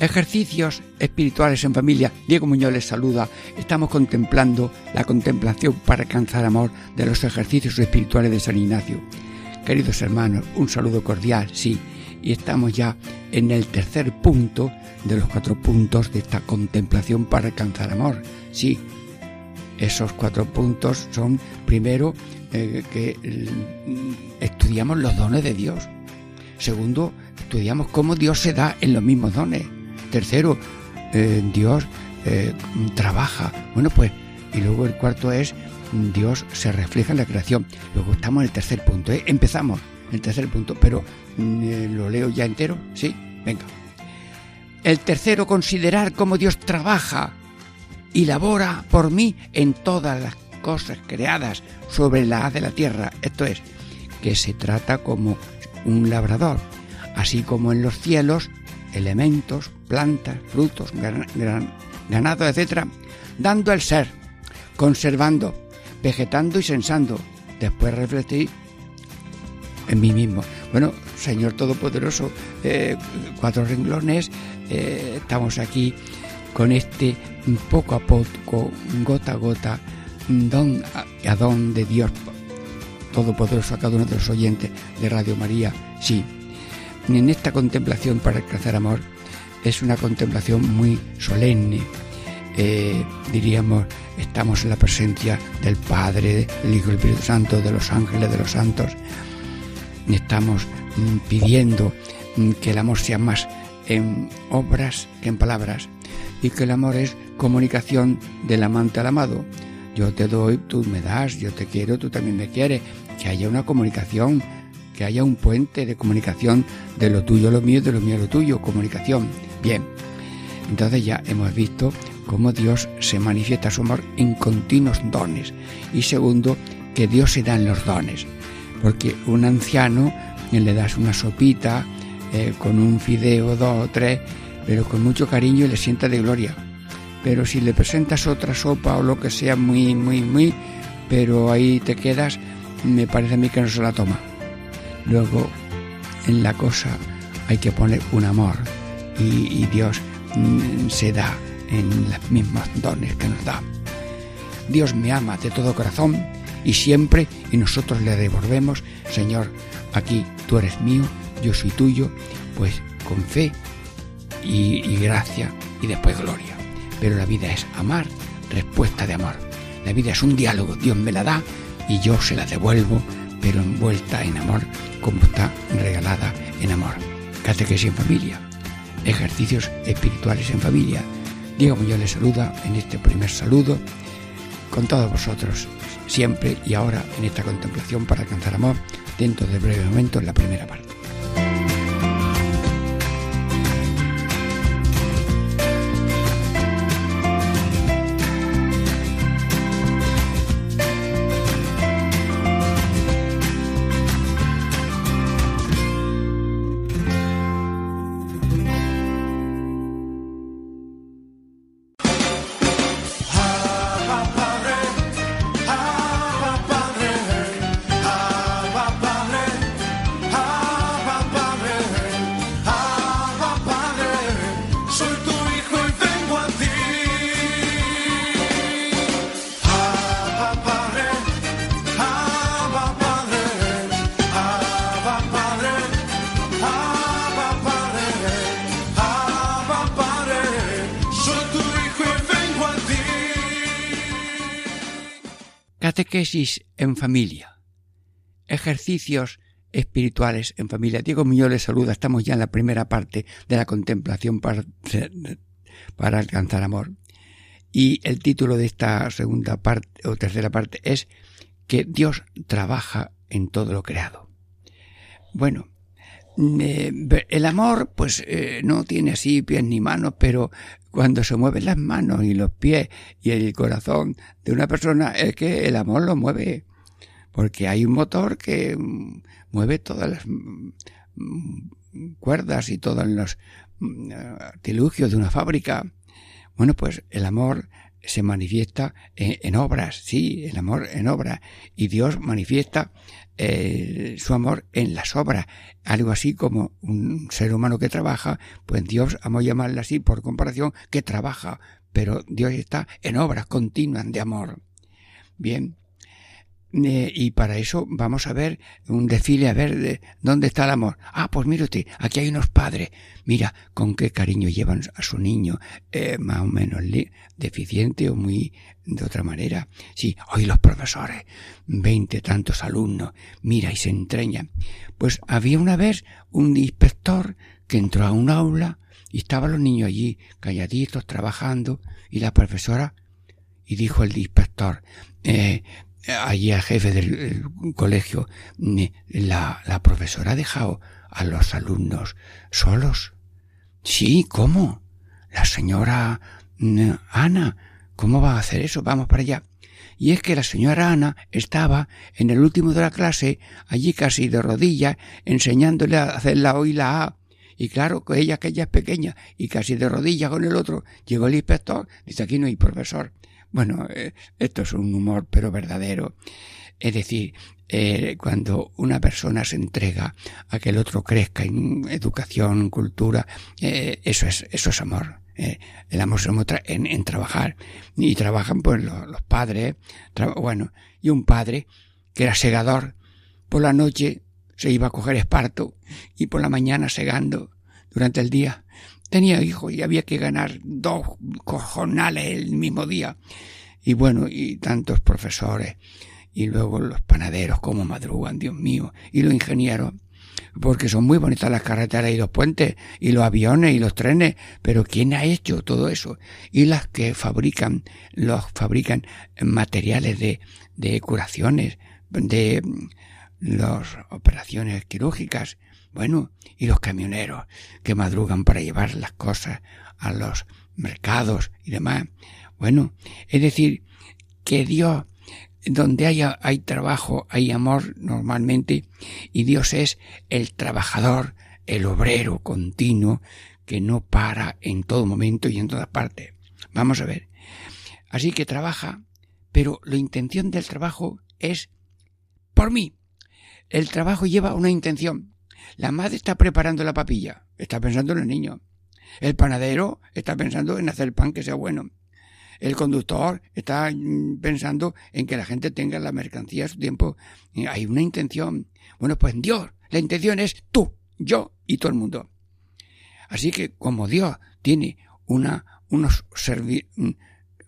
Ejercicios espirituales en familia. Diego Muñoz les saluda. Estamos contemplando la contemplación para alcanzar amor de los ejercicios espirituales de San Ignacio. Queridos hermanos, un saludo cordial, sí. Y estamos ya en el tercer punto de los cuatro puntos de esta contemplación para alcanzar amor. Sí, esos cuatro puntos son, primero, eh, que mm, estudiamos los dones de Dios. Segundo, estudiamos cómo Dios se da en los mismos dones. Tercero, eh, Dios eh, trabaja. Bueno, pues, y luego el cuarto es, Dios se refleja en la creación. Luego estamos en el tercer punto. ¿eh? Empezamos el tercer punto, pero mm, lo leo ya entero. Sí, venga. El tercero, considerar cómo Dios trabaja y labora por mí en todas las cosas creadas sobre la haz de la tierra. Esto es, que se trata como un labrador, así como en los cielos elementos, plantas, frutos, ganado, etc., dando el ser, conservando, vegetando y sensando. Después refletir en mí mismo. Bueno, Señor Todopoderoso, eh, cuatro renglones, eh, estamos aquí con este poco a poco, gota a gota, don a don de Dios Todopoderoso a cada uno de los oyentes de Radio María. Sí, en esta contemplación para alcanzar amor es una contemplación muy solemne. Eh, diríamos, estamos en la presencia del Padre, del Hijo y del Espíritu Santo, de los ángeles, de los santos. Estamos mm, pidiendo mm, que el amor sea más en obras que en palabras y que el amor es comunicación del amante al amado. Yo te doy, tú me das, yo te quiero, tú también me quieres. Que haya una comunicación que haya un puente de comunicación de lo tuyo lo mío, de lo mío lo tuyo, comunicación. Bien, entonces ya hemos visto cómo Dios se manifiesta su amor en continuos dones. Y segundo, que Dios se da en los dones. Porque un anciano le das una sopita eh, con un fideo, dos o tres, pero con mucho cariño y le sienta de gloria. Pero si le presentas otra sopa o lo que sea muy, muy, muy, pero ahí te quedas, me parece a mí que no se la toma. Luego, en la cosa hay que poner un amor y, Dios mm, se da en los mismos dones que nos da. Dios me ama de todo corazón y siempre y nosotros le devolvemos, Señor, aquí tú eres mío, yo soy tuyo, pues con fe y, y gracia y después gloria. Pero la vida es amar, respuesta de amor. La vida es un diálogo, Dios me la da y yo se la devuelvo pero envuelta en amor como está regalada en amor. Catequesis en familia, ejercicios espirituales en familia. Diego Muñoz les saluda en este primer saludo con todos vosotros, siempre y ahora en esta contemplación para alcanzar amor, dentro de breve momento en la primera parte. Catequesis en familia. Ejercicios espirituales en familia. Diego Muñoz les saluda. Estamos ya en la primera parte de la contemplación para, alcanzar amor. Y el título de esta segunda parte o tercera parte es que Dios trabaja en todo lo creado. Bueno, el amor, pues eh, no tiene así pies ni manos, pero cuando se mueven las manos y los pies y el corazón de una persona, es que el amor lo mueve. Porque hay un motor que mm, mueve todas las mm, cuerdas y todos los mm, artilugios de una fábrica. Bueno, pues el amor se manifiesta en, obras, sí, el amor en obras. Y Dios manifiesta eh, su amor en las obras. Algo así como un ser humano que trabaja, pues Dios, vamos a llamarle así por comparación, que trabaja, pero Dios está en obras continuas de amor. Bien, eh, y para eso vamos a ver un desfile, a ver de dónde está el amor. Ah, pues mire usted, aquí hay unos padres. Mira con qué cariño llevan a su niño, eh, más o menos deficiente o muy de otra manera. Sí, hoy los profesores, veinte tantos alumnos, mira y se entreñan. Pues había una vez un inspector que entró a un aula y estaban los niños allí, calladitos, trabajando, y la profesora, y dijo el inspector, eh, allí al jefe del colegio, la, la profesora ha dejado a los alumnos solos. Sí, ¿cómo? La señora Ana, ¿cómo va a hacer eso? Vamos para allá. Y es que la señora Ana estaba en el último de la clase, allí casi de rodillas, enseñándole a hacer la O y la A. Y claro, ella, que ella es pequeña, y casi de rodillas con el otro, llegó el inspector, dice, aquí no hay profesor. Bueno, eh, esto es un humor, pero verdadero. Es decir, eh, cuando una persona se entrega a que el otro crezca en educación, cultura, eh, eso es, eso es amor. el amor se muestra en, en, trabajar. Y trabajan pues los, padres, bueno, y un padre que era segador, por la noche se iba a coger esparto y por la mañana segando durante el día tenía hijos y había que ganar dos cojonales el mismo día. Y bueno, y tantos profesores, y luego los panaderos, como madrugan, Dios mío, y los ingenieros, porque son muy bonitas las carreteras y los puentes, y los aviones y los trenes, pero ¿quién ha hecho todo eso? Y las que fabrican, los fabrican materiales de, de curaciones, de las operaciones quirúrgicas, bueno, y los camioneros que madrugan para llevar las cosas a los mercados y demás. Bueno, es decir, que Dios, donde haya, hay trabajo, hay amor normalmente, y Dios es el trabajador, el obrero continuo, que no para en todo momento y en todas partes. Vamos a ver. Así que trabaja, pero la intención del trabajo es por mí. El trabajo lleva una intención. La madre está preparando la papilla, está pensando en el niño. El panadero está pensando en hacer pan que sea bueno. El conductor está mm, pensando en que la gente tenga la mercancía a su tiempo. Hay una intención. Bueno, pues Dios, la intención es tú, yo y todo el mundo. Así que como Dios tiene una, unos mm,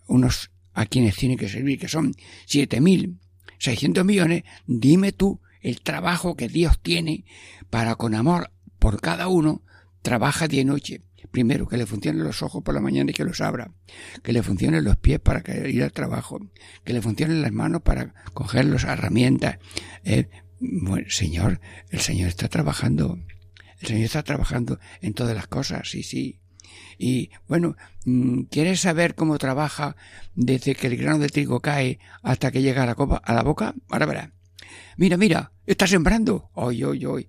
unos a quienes tiene que servir, que son siete mil seiscientos millones, dime tú el trabajo que Dios tiene para con amor por cada uno, trabaja día y noche. Primero, que le funcionen los ojos por la mañana y que los abra. Que le funcionen los pies para ir al trabajo. Que le funcionen las manos para coger las herramientas. Eh, Señor, el Señor está trabajando. El Señor está trabajando en todas las cosas, sí, sí. Y bueno, mm, ¿quieres saber cómo trabaja desde que el grano de trigo cae hasta que llega a la, copa, a la boca? Ahora verá. Mira, mira, está sembrando. Hoy, hoy, hoy.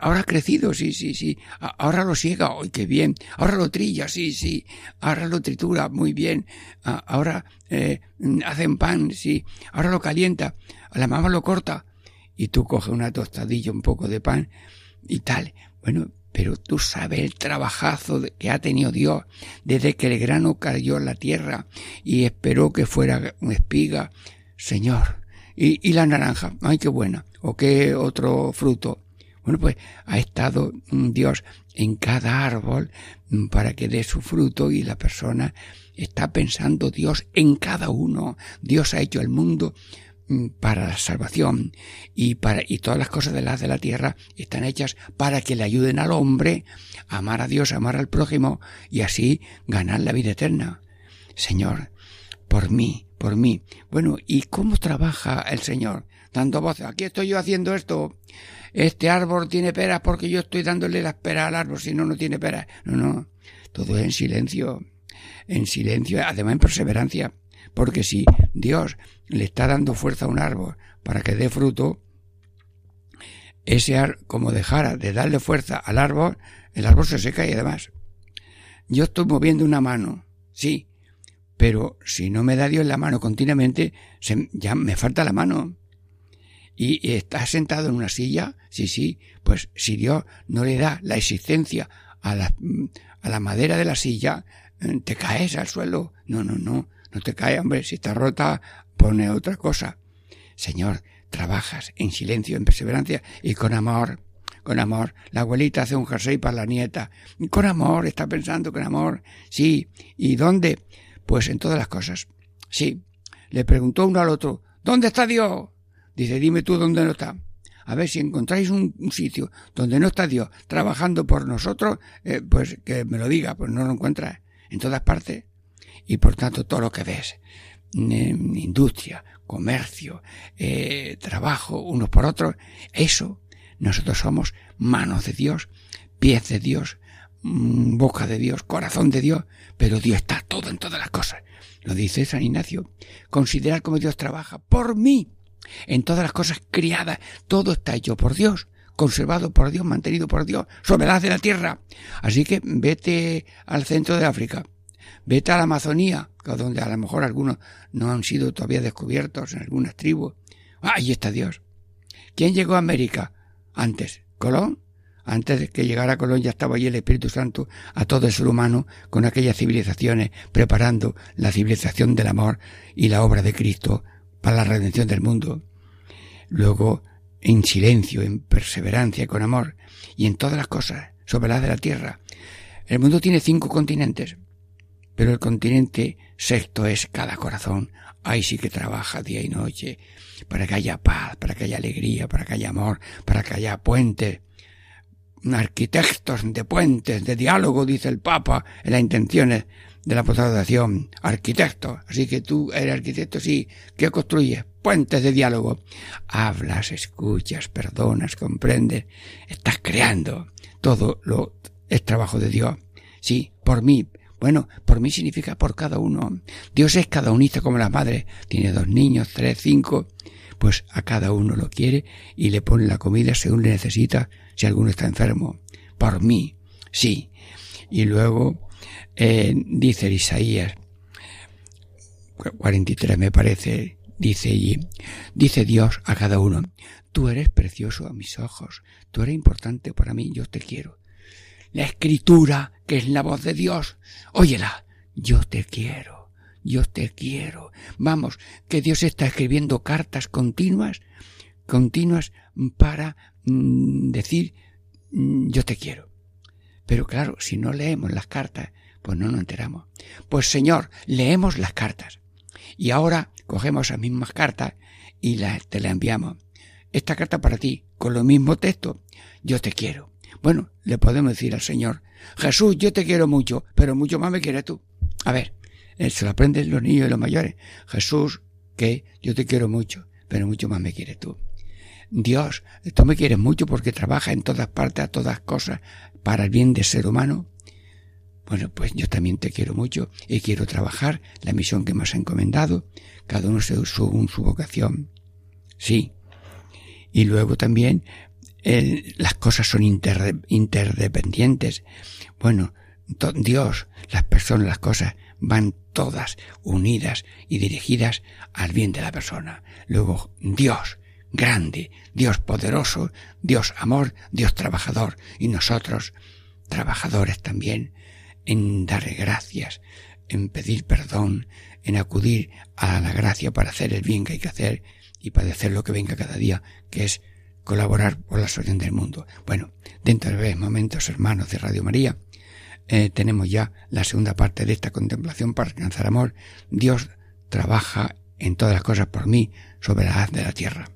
Ahora ha crecido, sí, sí, sí. Ahora lo siega, hoy qué bien. Ahora lo trilla, sí, sí. Ahora lo tritura, muy bien. Ahora eh, hacen pan, sí. Ahora lo calienta. La mamá lo corta. Y tú coges una tostadilla, un poco de pan y tal. Bueno, pero tú sabes el trabajazo que ha tenido Dios desde que el grano cayó en la tierra y esperó que fuera una espiga. Señor, y, la naranja, ay, qué buena. O qué otro fruto. Bueno, pues ha estado Dios en cada árbol mm, para que dé su fruto y la persona está pensando Dios en cada uno. Dios ha hecho el mundo mm, para la salvación y para y todas las cosas de las de la tierra están hechas para que le ayuden al hombre a amar a Dios, a amar al prójimo y así ganar la vida eterna. Señor, por mí, por mí. Bueno, ¿y cómo trabaja el Señor? Dando voces. Aquí estoy yo haciendo esto. Este árbol tiene peras porque yo estoy dándole las peras al árbol, si no, no tiene peras. No, no. Todo es en silencio. En silencio, además en perseverancia. Porque si Dios le está dando fuerza a un árbol para que dé fruto, ese árbol, como dejara de darle fuerza al árbol, el árbol se seca y además. Yo estoy moviendo una mano, sí, pero si no me da Dios la mano continuamente, ya me falta la mano. Y, está sentado en una silla, sí, sí, pues si Dios no le da la existencia a la, a la madera de la silla, eh, te caes al suelo. No, no, no, no te caes, hombre, si está rota, pone otra cosa. Señor, trabajas en silencio, en perseverancia y con amor con amor. La abuelita hace un jersey para la nieta. Con amor, está pensando con amor. Sí. ¿Y dónde? Pues en todas las cosas. Sí. Le preguntó uno al otro, ¿dónde está Dios? Dice, dime tú dónde no está. A ver, si encontráis un, sitio donde no está Dios trabajando por nosotros, eh, pues que me lo diga, pues no lo encuentras en todas partes. Y por tanto, todo lo que ves, industria, comercio, eh, trabajo, unos por otros, eso, nosotros somos manos de Dios, pies de Dios, mm, boca de Dios, corazón de Dios, pero Dios está todo en todas las cosas. Lo dice San Ignacio. Considerar cómo Dios trabaja por mí. En todas las cosas criadas, todo está hecho por Dios, conservado por Dios, mantenido por Dios, sobre de la tierra. Así que vete al centro de África, vete a la Amazonía, donde a lo mejor algunos no han sido todavía descubiertos en algunas tribus. Ahí está Dios. ¿Quién llegó a América antes? ¿Colón? Antes de que llegara Colón ya estaba allí el Espíritu Santo a todo el ser humano con aquellas civilizaciones preparando la civilización del amor y la obra de Cristo para la redención del mundo. Luego, en silencio, en perseverancia, con amor y en todas las cosas sobre las de la tierra. El mundo tiene cinco continentes, pero el continente sexto es cada corazón. Ahí sí que trabaja día y noche para que haya paz, para que haya alegría, para que haya amor, para que haya puentes, arquitectos de puentes, de diálogo, dice el Papa, en las intenciones de la acción. Arquitecto. Así que tú eres arquitecto, sí. ¿Qué construyes? Puentes de diálogo. Hablas, escuchas, perdonas, comprendes. Estás creando. Todo lo es trabajo de Dios. Sí, por mí. Bueno, por mí significa por cada uno. Dios es cada unista como la madre. Tiene dos niños, tres, cinco. Pues a cada uno lo quiere y le pone la comida según le necesita si alguno está enfermo. Por mí, sí. Y luego eh, dice Isaías 43 me parece, dice allí, dice Dios a cada uno, tú eres precioso a mis ojos, tú eres importante para mí, yo te quiero. La escritura, que es la voz de Dios, óyela, yo te quiero, yo te quiero. Vamos, que Dios está escribiendo cartas continuas, continuas para decir mm, yo te quiero. Pero claro, si no leemos las cartas, pues no nos enteramos. Pues Señor, leemos las cartas. Y ahora cogemos las mismas cartas y las, te las enviamos. Esta carta para ti, con lo mismo texto, yo te quiero. Bueno, le podemos decir al Señor, Jesús, yo te quiero mucho, pero mucho más me quieres tú. A ver, eh, se lo aprenden los niños y los mayores. Jesús, que yo te quiero mucho, pero mucho más me quieres tú. Dios, tú me quieres mucho porque trabaja en todas partes, a todas cosas, para el bien del ser humano. Bueno, pues yo también te quiero mucho y quiero trabajar la misión que me has encomendado, cada uno según su vocación. Sí. Y luego también las cosas son interdependientes. Bueno, Dios, las personas, las cosas van todas unidas y dirigidas al bien de la persona. Luego, Dios, grande, Dios poderoso, Dios amor, Dios trabajador, y nosotros, trabajadores también, en darle gracias, en pedir perdón, en acudir a la gracia para hacer el bien que hay que hacer y padecer lo que venga cada día, que es colaborar por la solución del mundo. Bueno, dentro de breves momentos, hermanos de Radio María, eh, tenemos ya la segunda parte de esta contemplación para alcanzar amor. Dios trabaja en todas las cosas por mí sobre la haz de la tierra.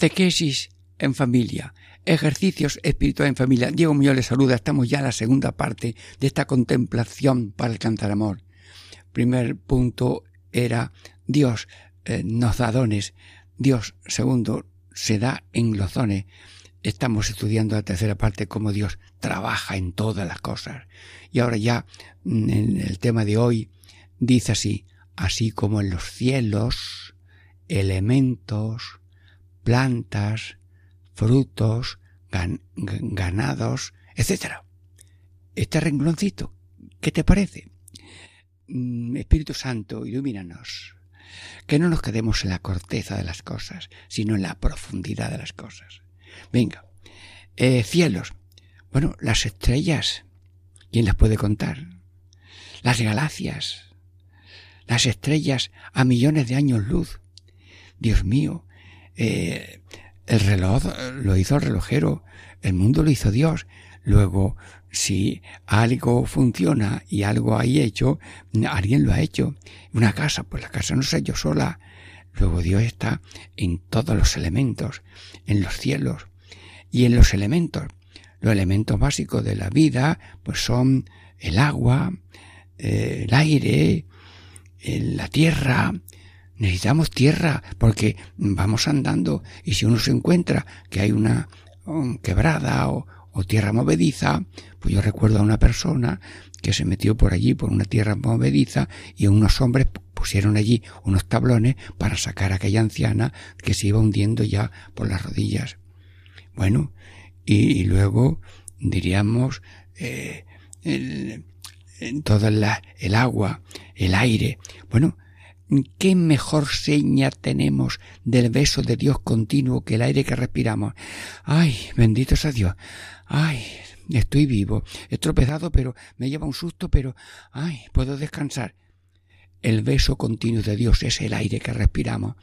Catequesis en familia. Ejercicios espirituales en familia. Diego Muñoz les saluda. Estamos ya en la segunda parte de esta contemplación para alcanzar amor. Primer punto era Dios eh, nos da dones. Dios, segundo, se da en los dones. Estamos estudiando la tercera parte cómo Dios trabaja en todas las cosas. Y ahora ya mm, en el tema de hoy dice así, así como en los cielos, elementos, plantas, frutos, ganados, etc. Este rengloncito, ¿qué te parece? Mm, Espíritu Santo, ilumínanos. Que no nos quedemos en la corteza de las cosas, sino en la profundidad de las cosas. Venga, eh, cielos. Bueno, las estrellas, ¿quién las puede contar? Las galaxias, las estrellas a millones de años luz. Dios mío, eh, el reloj lo hizo el relojero, el mundo lo hizo Dios. Luego, si algo funciona y algo hay hecho, alguien lo ha hecho. Una casa, pues la casa no se yo sola. Luego Dios está en todos los elementos, en los cielos y en los elementos. Los elementos básicos de la vida, pues son el agua, eh, el aire, la tierra, necesitamos tierra porque vamos andando y si uno se encuentra que hay una quebrada o, tierra movediza, pues yo recuerdo a una persona que se metió por allí por una tierra movediza y unos hombres pusieron allí unos tablones para sacar a aquella anciana que se iba hundiendo ya por las rodillas. Bueno, y, luego diríamos eh, el, todo el agua, el aire. Bueno, ¿Qué mejor seña tenemos del beso de Dios continuo que el aire que respiramos? Ay, bendito sea Dios. Ay, estoy vivo. He tropezado, pero me lleva un susto, pero ay, puedo descansar. El beso continuo de Dios es el aire que respiramos.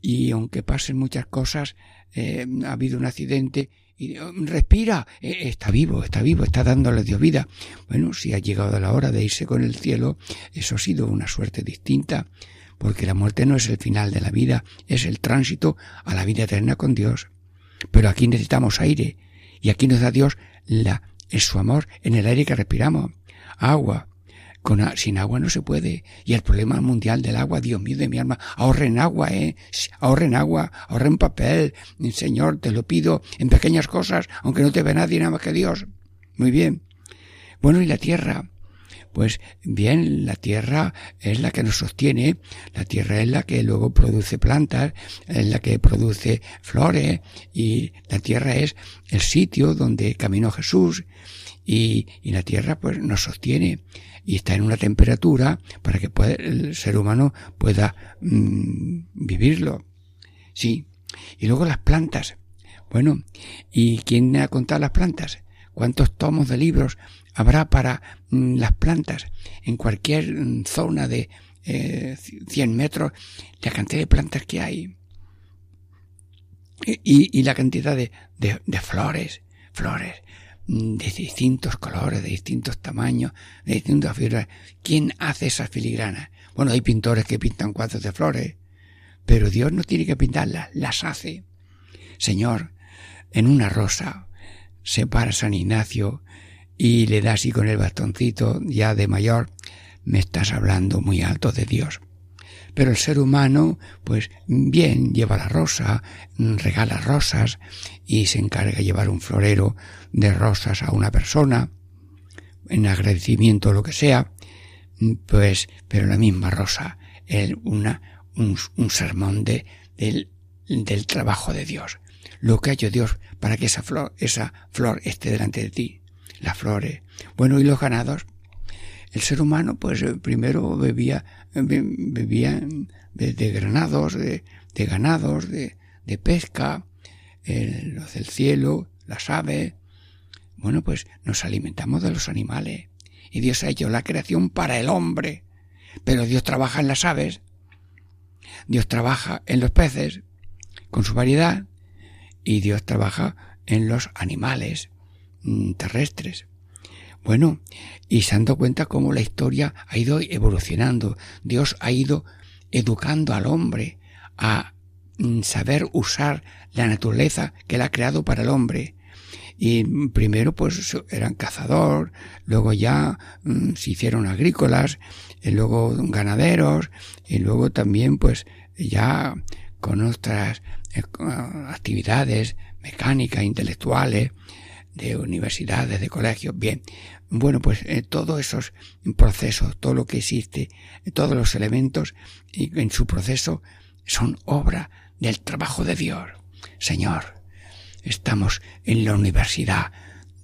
Y aunque pasen muchas cosas, eh, ha habido un accidente y um, respira, e, está vivo, está vivo, está dándole Dios vida. Bueno, si ha llegado la hora de irse con el cielo, eso ha sido una suerte distinta, porque la muerte no es el final de la vida, es el tránsito a la vida eterna con Dios. Pero aquí necesitamos aire, y aquí nos da Dios la, es su amor en el aire que respiramos, agua, con, sin agua no se puede. Y el problema mundial del agua, Dios mío de mi alma, ahorren agua, eh. Ahorren agua, ahorren papel. Señor, te lo pido en pequeñas cosas, aunque no te ve nadie nada más que Dios. Muy bien. Bueno, y la tierra. Pues bien, la tierra es la que nos sostiene, la tierra es la que luego produce plantas, es la que produce flores y la tierra es el sitio donde caminó Jesús y, y la tierra pues nos sostiene y está en una temperatura para que el ser humano pueda mm, vivirlo. Sí. Y luego las plantas. Bueno, ¿y quién ha contado las plantas? ¿Cuántos tomos de libros habrá para mm, las plantas? En cualquier mm, zona de eh, 100 metros, la cantidad de plantas que hay. Y, la cantidad de, de flores, flores. Mm, de distintos colores, de distintos tamaños, de distintas figuras. ¿Quién hace esas filigranas? Bueno, hay pintores que pintan cuadros de flores, pero Dios no tiene que pintarlas, las hace. Señor, en una rosa se para San Ignacio y le da así con el bastoncito ya de mayor, me estás hablando muy alto de Dios. Pero el ser humano, pues bien, lleva la rosa, regala rosas y se encarga de llevar un florero de rosas a una persona, en agradecimiento o lo que sea, pues, pero la misma rosa, el, una, un, sermón de, del, del trabajo de Dios. Lo que ha hecho Dios para que esa flor, esa flor esté delante de ti. Las flores. Bueno, y los ganados. El ser humano, pues eh, primero bebía, bebía de, granados, de, ganados, de, de pesca, los del cielo, las aves. Bueno, pues nos alimentamos de los animales. Y Dios ha hecho la creación para el hombre. Pero Dios trabaja en las aves. Dios trabaja en los peces, con su variedad. Y Dios trabaja en los animales mm, terrestres. Bueno, y se han dado cuenta cómo la historia ha ido evolucionando. Dios ha ido educando al hombre a mm, saber usar la naturaleza que él ha creado para el hombre. Y primero pues eran cazador, luego ya mm, se hicieron agrícolas, y luego ganaderos, y luego también pues ya con otras eh, actividades mecánicas, intelectuales, de universidades, de colegios. Bien, bueno, pues eh, todos esos procesos, todo lo que existe, todos los elementos en su proceso son obra del trabajo de Dios. Señor, estamos en la universidad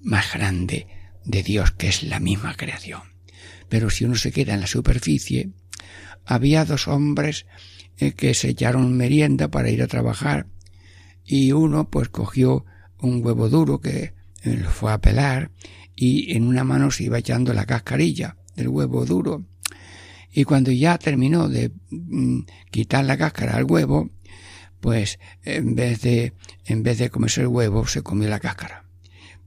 más grande de Dios, que es la misma creación. Pero si uno se queda en la superficie, había dos hombres eh, que se echaron merienda para ir a trabajar y uno pues cogió un huevo duro que eh, lo fue a pelar y en una mano se iba echando la cascarilla del huevo duro. Y cuando ya terminó de mm, quitar la cáscara al huevo, pues en vez de, en vez de comerse el huevo, se comió la cáscara.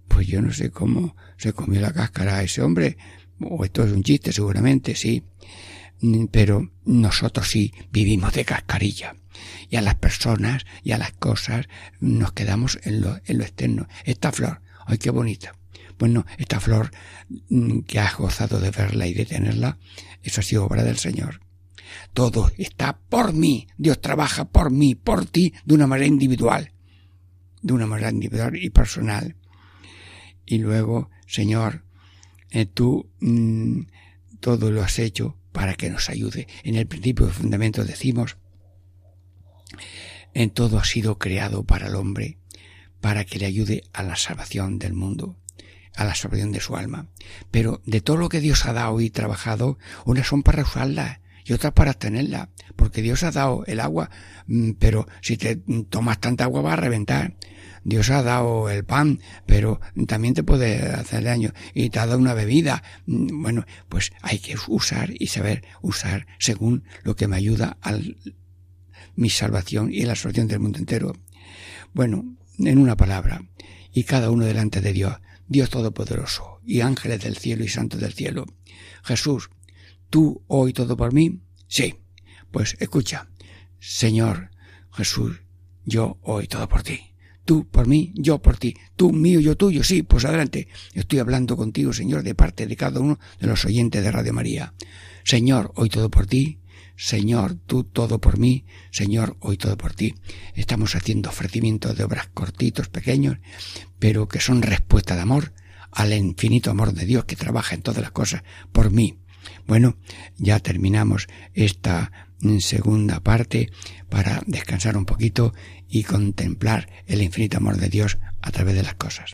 Pues yo no sé cómo se comió la cáscara a ese hombre, o esto es un chiste seguramente, sí, mm, pero nosotros sí vivimos de cascarilla. Y a las personas y a las cosas nos quedamos en lo, en lo externo. Esta flor, ¡Ay, qué bonita! Bueno, esta flor mm, que has gozado de verla y de tenerla, eso ha sido obra del Señor. Todo está por mí. Dios trabaja por mí, por ti, de una manera individual. De una manera individual y personal. Y luego, Señor, eh, tú mm, todo lo has hecho para que nos ayude. En el principio de fundamento decimos, en todo ha sido creado para el hombre para que le ayude a la salvación del mundo, a la salvación de su alma. Pero de todo lo que Dios ha dado y trabajado, unas son para usarla y otras para tenerla, porque Dios ha dado el agua, mm, pero si te tomas tanta agua va a reventar. Dios ha dado el pan, pero también te puede hacer daño. Y te ha dado una bebida. Mm, bueno, pues hay que usar y saber usar según lo que me ayuda a mi salvación y la salvación del mundo entero. Bueno, en una palabra, y cada uno delante de Dios, Dios Todopoderoso, y ángeles del cielo y santos del cielo. Jesús, ¿tú hoy todo por mí? Sí. Pues escucha, Señor Jesús, yo hoy todo por ti. Tú por mí, yo por ti. Tú mío, yo tuyo. Sí, pues adelante. Estoy hablando contigo, Señor, de parte de cada uno de los oyentes de Radio María. Señor, hoy todo por ti. Señor, tú todo por mí, Señor, hoy todo por ti. Estamos haciendo ofrecimientos de obras cortitos, pequeños, pero que son respuesta de amor al infinito amor de Dios que trabaja en todas las cosas por mí. Bueno, ya terminamos esta segunda parte para descansar un poquito y contemplar el infinito amor de Dios a través de las cosas.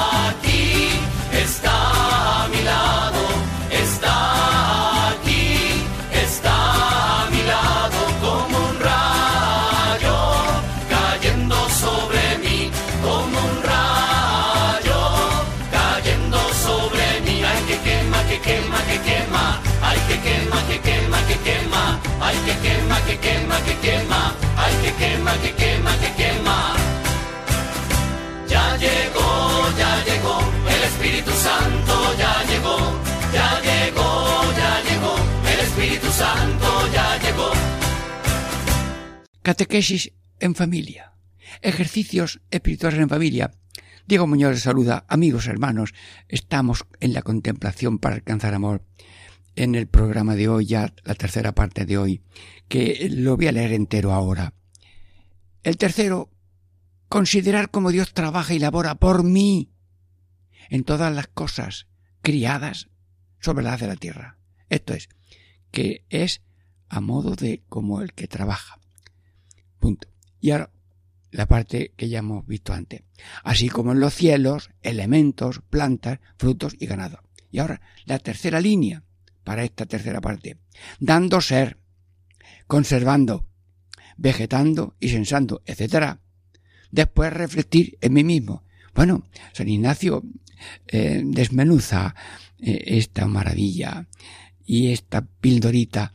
que quema, que quema, ay que quema, que quema, que quema. Ya llegó, ya llegó, el Espíritu Santo ya llegó, ya llegó, ya llegó, el Espíritu Santo ya llegó. Catequesis en familia. Ejercicios espirituales en familia. Diego Muñoz les saluda, amigos, hermanos, estamos en la contemplación para alcanzar amor. En el programa de hoy, ya la tercera parte de hoy, que lo voy a leer entero ahora. El tercero, considerar cómo Dios trabaja y labora por mí en todas las cosas criadas sobre la de la tierra. Esto es, que es a modo de como el que trabaja. Punto. Y ahora la parte que ya hemos visto antes. Así como en los cielos, elementos, plantas, frutos y ganado. Y ahora la tercera línea para esta tercera parte. Dando ser, conservando, vegetando y sensando, etc. Después refletir en mí mismo. Bueno, San Ignacio eh, desmenuza eh, esta maravilla y esta pildorita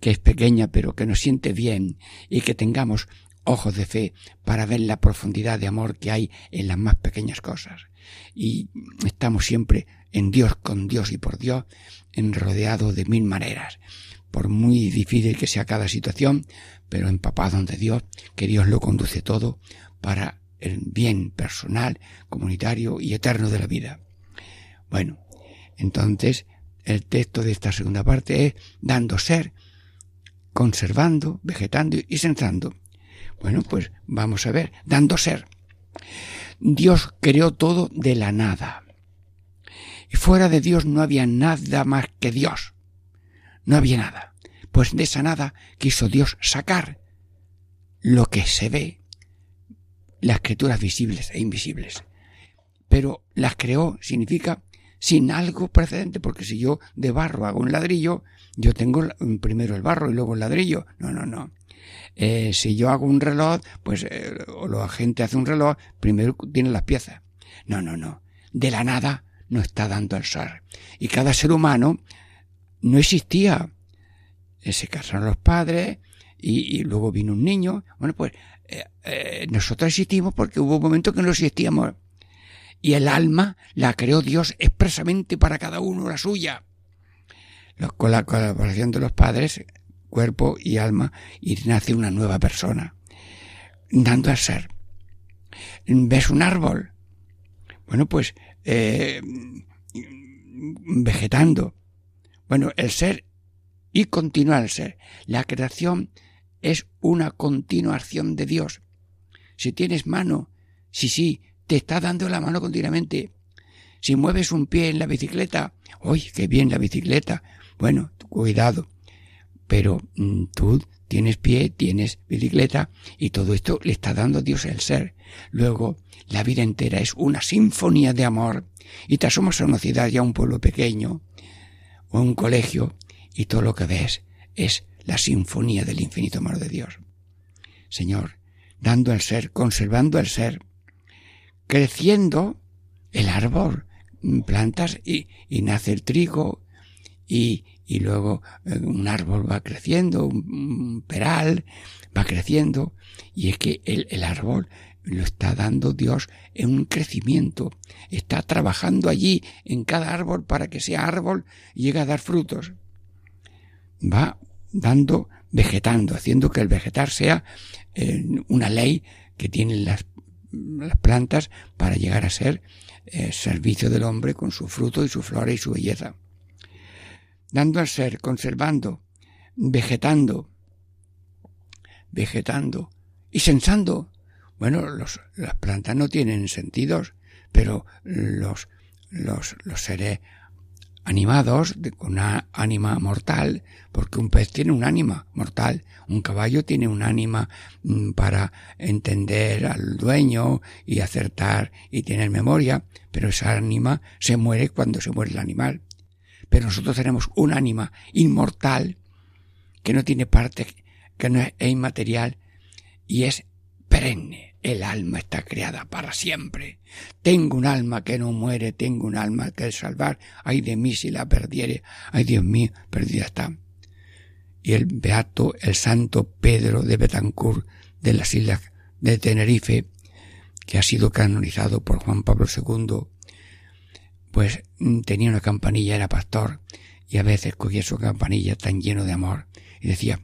que es pequeña pero que nos siente bien y que tengamos ojos de fe para ver la profundidad de amor que hay en las más pequeñas cosas. Y estamos siempre en Dios, con Dios y por Dios, en rodeado de mil maneras. Por muy difícil que sea cada situación, pero empapado de Dios, que Dios lo conduce todo para el bien personal, comunitario y eterno de la vida. Bueno, entonces el texto de esta segunda parte es dando ser, conservando, vegetando y sensando. Bueno, pues vamos a ver, dando ser. Dios creó todo de la nada. Y fuera de Dios no había nada más que Dios. No había nada. Pues de esa nada quiso Dios sacar lo que se ve, las criaturas visibles e invisibles. Pero las creó significa sin algo precedente, porque si yo de barro hago un ladrillo, yo tengo primero el barro y luego el ladrillo. No, no, no. Eh, si yo hago un reloj, pues eh, o la gente hace un reloj, primero tiene las piezas. No, no, no. De la nada no está dando el ser. Y cada ser humano no existía. Eh, se casaron los padres y, luego vino un niño. Bueno, pues nosotros existimos porque hubo un momento que no existíamos. Y el alma la creó Dios expresamente para cada uno, la suya. Con la colaboración de los padres, cuerpo y alma, y nace una nueva persona, dando al ser. ¿Ves un árbol? Bueno, pues eh, vegetando. Bueno, el ser y continuar el ser. La creación es una continuación de Dios. Si tienes mano, sí, sí, te está dando la mano continuamente. Si mueves un pie en la bicicleta, ¡uy, qué bien la bicicleta! Bueno, cuidado. Pero mm, tú tienes pie, tienes bicicleta y todo esto le está dando a Dios el ser. Luego, la vida entera es una sinfonía de amor y te asomas a una ciudad ya un pueblo pequeño o un colegio y todo lo que ves es la sinfonía del infinito amor de Dios. Señor, dando el ser, conservando el ser, creciendo el árbol, plantas y, y nace el trigo y, y luego eh, un árbol va creciendo, un peral va creciendo y es que el, el árbol lo está dando Dios en un crecimiento, está trabajando allí en cada árbol para que sea árbol y llegue a dar frutos. Va dando, vegetando, haciendo que el vegetar sea eh, una ley que tienen las las plantas para llegar a ser eh, servicio del hombre con su fruto y su flora y su belleza. Dando al ser, conservando, vegetando, vegetando y sensando. Bueno, los, las plantas no tienen sentidos, pero los, los, seres animados con una ánima mortal, porque un pez tiene un ánima mortal, un caballo tiene un ánima mm, para entender al dueño y acertar y tener memoria, pero esa ánima se muere cuando se muere el animal. Pero nosotros tenemos un ánima inmortal que no tiene parte, que no es inmaterial y es perenne. El alma está creada para siempre. Tengo un alma que no muere, tengo un alma que salvar. Ay de mí si la perdiere. Ay Dios mío, perdida está. Y el beato, el santo Pedro de Betancourt de las islas de Tenerife, que ha sido canonizado por Juan Pablo II, pues mm, tenía una campanilla, era pastor, y a veces cogía su campanilla tan lleno de amor, y decía,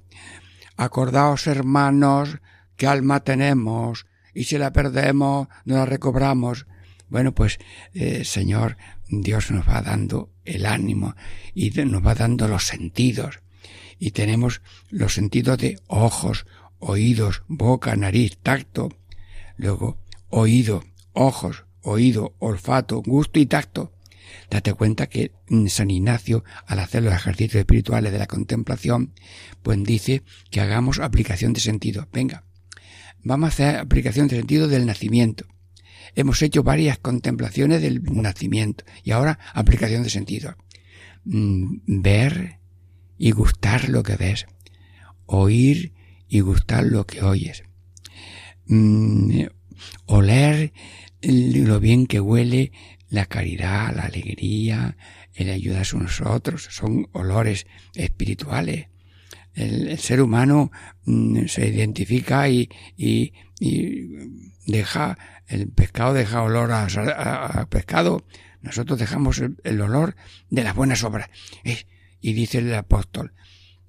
Acordaos, hermanos, ¿qué alma tenemos? Y si la perdemos, no la recobramos. Bueno, pues, eh, Señor, Dios nos va dando el ánimo y nos va dando los sentidos. Y tenemos los sentidos de ojos, oídos, boca, nariz, tacto. Luego, oído, ojos, oído, olfato, gusto y tacto. Date cuenta que San Ignacio, al hacer los ejercicios espirituales de la contemplación, pues dice que hagamos aplicación de sentido. Venga, vamos a hacer aplicación de sentido del nacimiento. Hemos hecho varias contemplaciones del nacimiento y ahora aplicación de sentido. Mm, ver y gustar lo que ves. Oír y gustar lo que oyes. Mm, oler lo bien que huele la caridad, la alegría, el ayudar a nosotros, son olores espirituales. El, ser humano mm, se identifica y, y, deja, el pescado deja olor a, pescado, nosotros dejamos el, olor de las buenas obras. y dice el apóstol,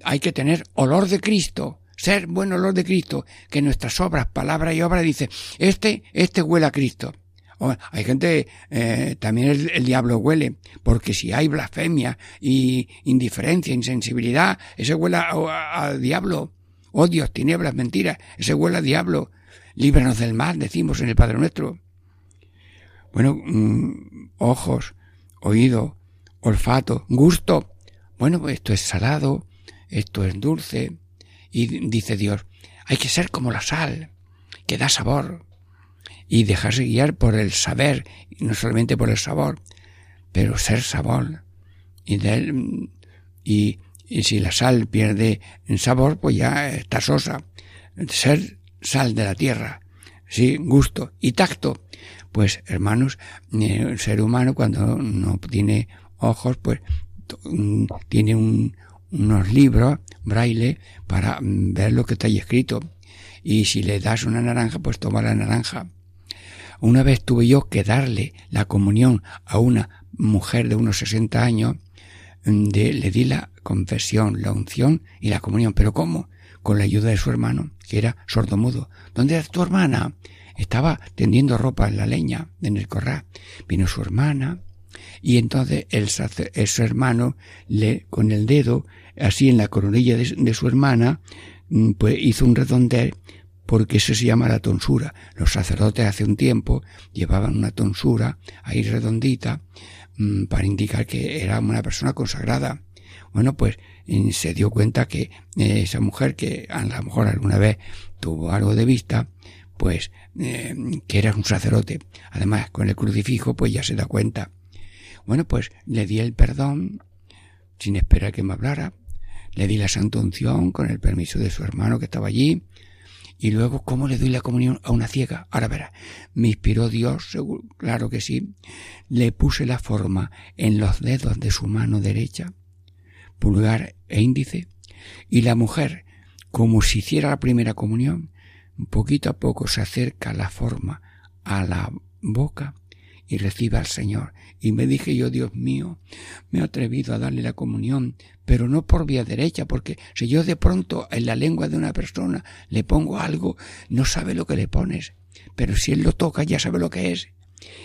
hay que tener olor de Cristo, ser buen olor de Cristo, que nuestras obras, palabra y obra dice, este, este huele a Cristo hay gente, eh, también el, diablo huele, porque si hay blasfemia y indiferencia, insensibilidad, ese huele al diablo. Odios, tinieblas, mentiras, ese huele al diablo. Líbranos del mal, decimos en el Padre Nuestro. Bueno, mm, ojos, oído, olfato, gusto. Bueno, esto es salado, esto es dulce. Y dice Dios, hay que ser como la sal, que da sabor y dejarse guiar por el saber, y no solamente por el sabor, pero ser sabor. Y, y, y si la sal pierde en sabor, pues ya está sosa. Ser sal de la tierra, sí, gusto y tacto. Pues hermanos, eh, el ser humano cuando no tiene ojos, pues mm, tiene un, unos libros, braille, para mm, ver lo que está ahí escrito. Y si le das una naranja, pues toma la naranja. Una vez tuve yo que darle la comunión a una mujer de unos 60 años, le di la confesión, la unción y la comunión. ¿Pero cómo? Con la ayuda de su hermano, que era sordomudo. ¿Dónde era tu hermana? Estaba tendiendo ropa en la leña, en el corral. Vino su hermana, y entonces el, su hermano le, con el dedo, así en la coronilla de, de su hermana, mm, pues hizo un redondel porque eso se llama la tonsura. Los sacerdotes hace un tiempo llevaban una tonsura ahí redondita mm, para indicar que era una persona consagrada. Bueno, pues se dio cuenta que eh, esa mujer que a lo mejor alguna vez tuvo algo de vista, pues eh, que era un sacerdote. Además, con el crucifijo, pues ya se da cuenta. Bueno, pues le di el perdón sin esperar que me hablara. Le di la santa unción con el permiso de su hermano que estaba allí y luego, ¿cómo le doy la comunión a una ciega? Ahora verá, me inspiró Dios, claro que sí. Le puse la forma en los dedos de su mano derecha, pulgar e índice, y la mujer, como si hiciera la primera comunión, poquito a poco se acerca la forma a la boca y recibe al Señor. Y me dije yo, Dios mío, me he atrevido a darle la comunión, pero no por vía derecha, porque si yo de pronto en la lengua de una persona le pongo algo, no sabe lo que le pones, pero si él lo toca ya sabe lo que es.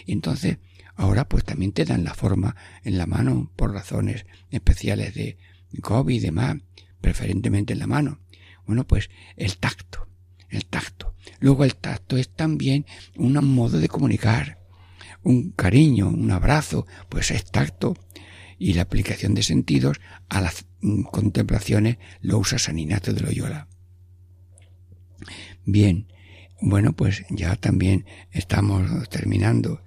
Entonces, ahora pues también te dan la forma en la mano por razones especiales de COVID y demás, preferentemente en la mano. Bueno, pues el tacto, el tacto. Luego el tacto es también un modo de comunicar un cariño, un abrazo, pues es tacto. Y la aplicación de sentidos a las mm, contemplaciones lo usa San Ignacio de Loyola. Bien, bueno, pues ya también estamos terminando.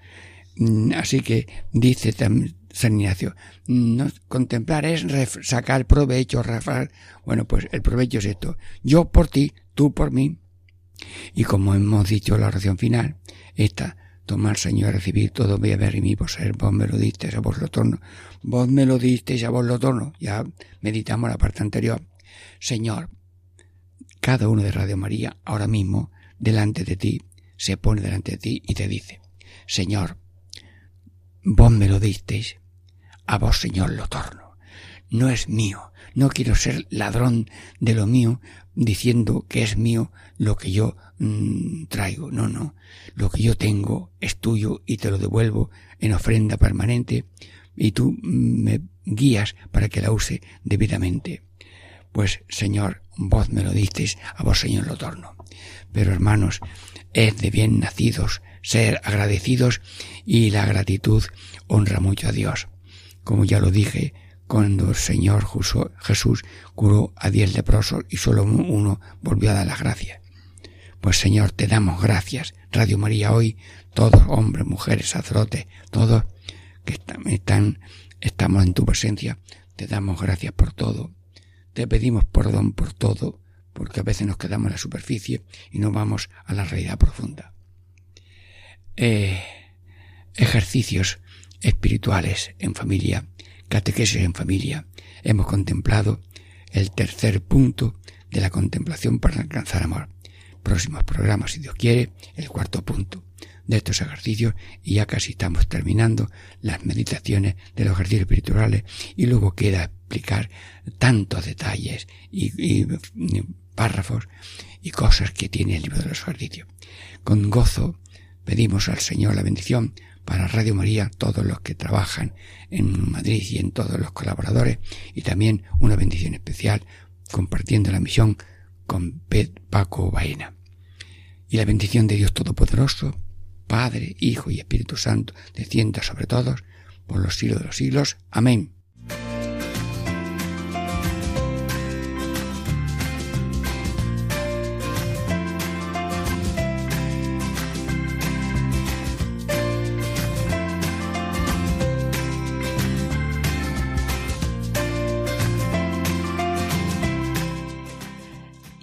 Mm, así que dice San Ignacio, no, contemplar es sacar provecho, refar. Bueno, pues el provecho es esto. Yo por ti, tú por mí. Y como hemos dicho la oración final, esta Tomar, Señor, recibir todo mi haber y mi poseer. Vos me lo disteis, a vos lo torno. Vos me lo disteis, a vos lo torno. Ya meditamos la parte anterior. Señor, cada uno de Radio María, ahora mismo, delante de ti, se pone delante de ti y te dice, Señor, vos me lo disteis, a vos, Señor, lo torno. no es mío. No quiero ser ladrón de lo mío diciendo que es mío lo que yo mm, traigo. No, no. Lo que yo tengo es tuyo y te lo devuelvo en ofrenda permanente y tú me guías para que la use debidamente. Pues, Señor, vos me lo disteis, a vos, Señor, lo torno. Pero, hermanos, es de bien nacidos ser agradecidos y la gratitud honra mucho a Dios. Como ya lo dije, cuando el Señor Jesús curó a diez leprosos y solo uno volvió a dar las gracias. Pues Señor, te damos gracias. Radio María hoy, todos, hombres, mujeres, sacerdotes, todos que están, estamos en tu presencia, te damos gracias por todo. Te pedimos perdón por todo, porque a veces nos quedamos en la superficie y no vamos a la realidad profunda. Eh, ejercicios espirituales en familia, catequesis en familia. Hemos contemplado el tercer punto de la contemplación para alcanzar amor. Próximos programas, si Dios quiere, el cuarto punto de estos ejercicios y ya casi estamos terminando las meditaciones de los ejercicios espirituales y luego queda explicar tantos detalles y, párrafos y cosas que tiene el libro de los ejercicios. Con gozo pedimos al Señor la bendición para Radio María, todos los que trabajan en Madrid y en todos los colaboradores y también una bendición especial compartiendo la misión con Paco Baena. Y la bendición de Dios Todopoderoso, Padre, Hijo y Espíritu Santo, descienda sobre todos por los siglos de los siglos. Amén.